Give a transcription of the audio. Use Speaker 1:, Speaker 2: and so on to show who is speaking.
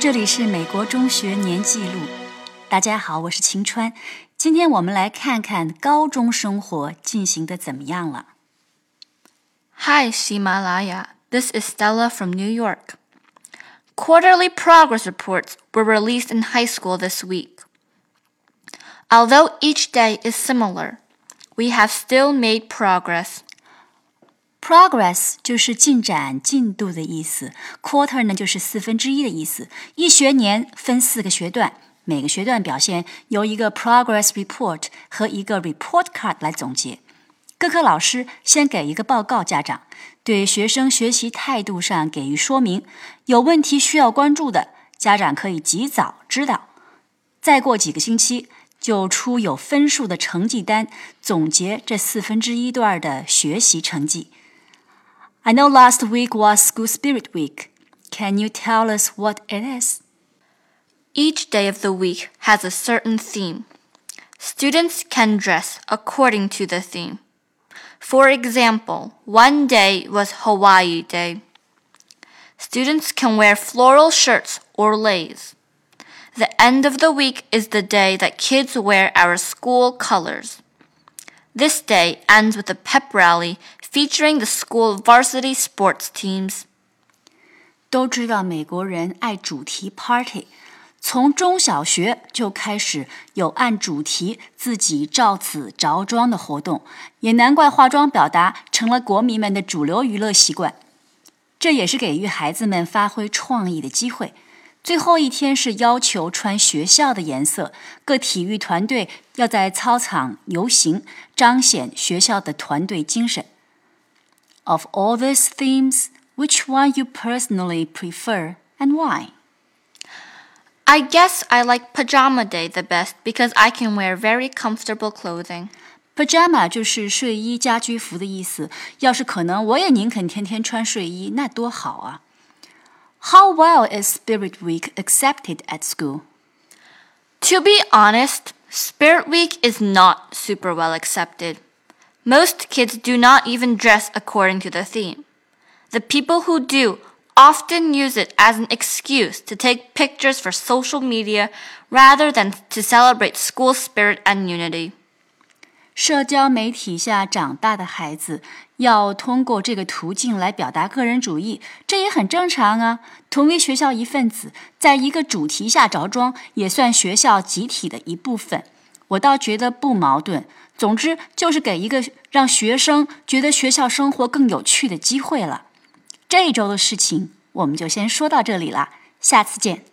Speaker 1: 这里是美国中学年记录。大家好，我是晴川。今天我们来看看高中生活进行的怎么样了。
Speaker 2: Hi, Ximalaya. This is Stella from New York. Quarterly progress reports were released in high school this week. Although each day is similar, we have still made progress
Speaker 1: Progress 就是进展、进度的意思，quarter 呢就是四分之一的意思。一学年分四个学段，每个学段表现由一个 progress report 和一个 report card 来总结。各科老师先给一个报告，家长对学生学习态度上给予说明，有问题需要关注的，家长可以及早知道。再过几个星期就出有分数的成绩单，总结这四分之一段的学习成绩。I know last week was School Spirit Week. Can you tell us what it is?
Speaker 2: Each day of the week has a certain theme. Students can dress according to the theme. For example, one day was Hawaii Day. Students can wear floral shirts or leis. The end of the week is the day that kids wear our school colors. This day ends with a pep rally featuring the school varsity sports teams.
Speaker 1: 都知道美国人爱主题 party，从中小学就开始有按主题自己照此着装的活动，也难怪化妆表达成了国民们的主流娱乐习惯。这也是给予孩子们发挥创意的机会。 最后一天是要求穿学校的颜色，各体育团队要在操场游行，彰显学校的团队精神。Of all these themes, which one you personally prefer and why?
Speaker 2: I guess I like Pajama Day the best because I can wear very comfortable clothing.
Speaker 1: Pajama 就是睡衣、家居服的意思。要是可能，我也宁肯天天穿睡衣，那多好啊 ！how well is Spirit Week accepted at school?
Speaker 2: To be honest, Spirit Week is not super well accepted. Most kids do not even dress according to the theme. The people who do often use it as an excuse to take pictures for social media rather than to celebrate school spirit and unity.
Speaker 1: 社交媒体下长大的孩子要通过这个途径来表达个人主义，这也很正常啊。同为学校一份子，在一个主题下着装，也算学校集体的一部分。我倒觉得不矛盾。总之，就是给一个让学生觉得学校生活更有趣的机会了。这一周的事情，我们就先说到这里了，下次见。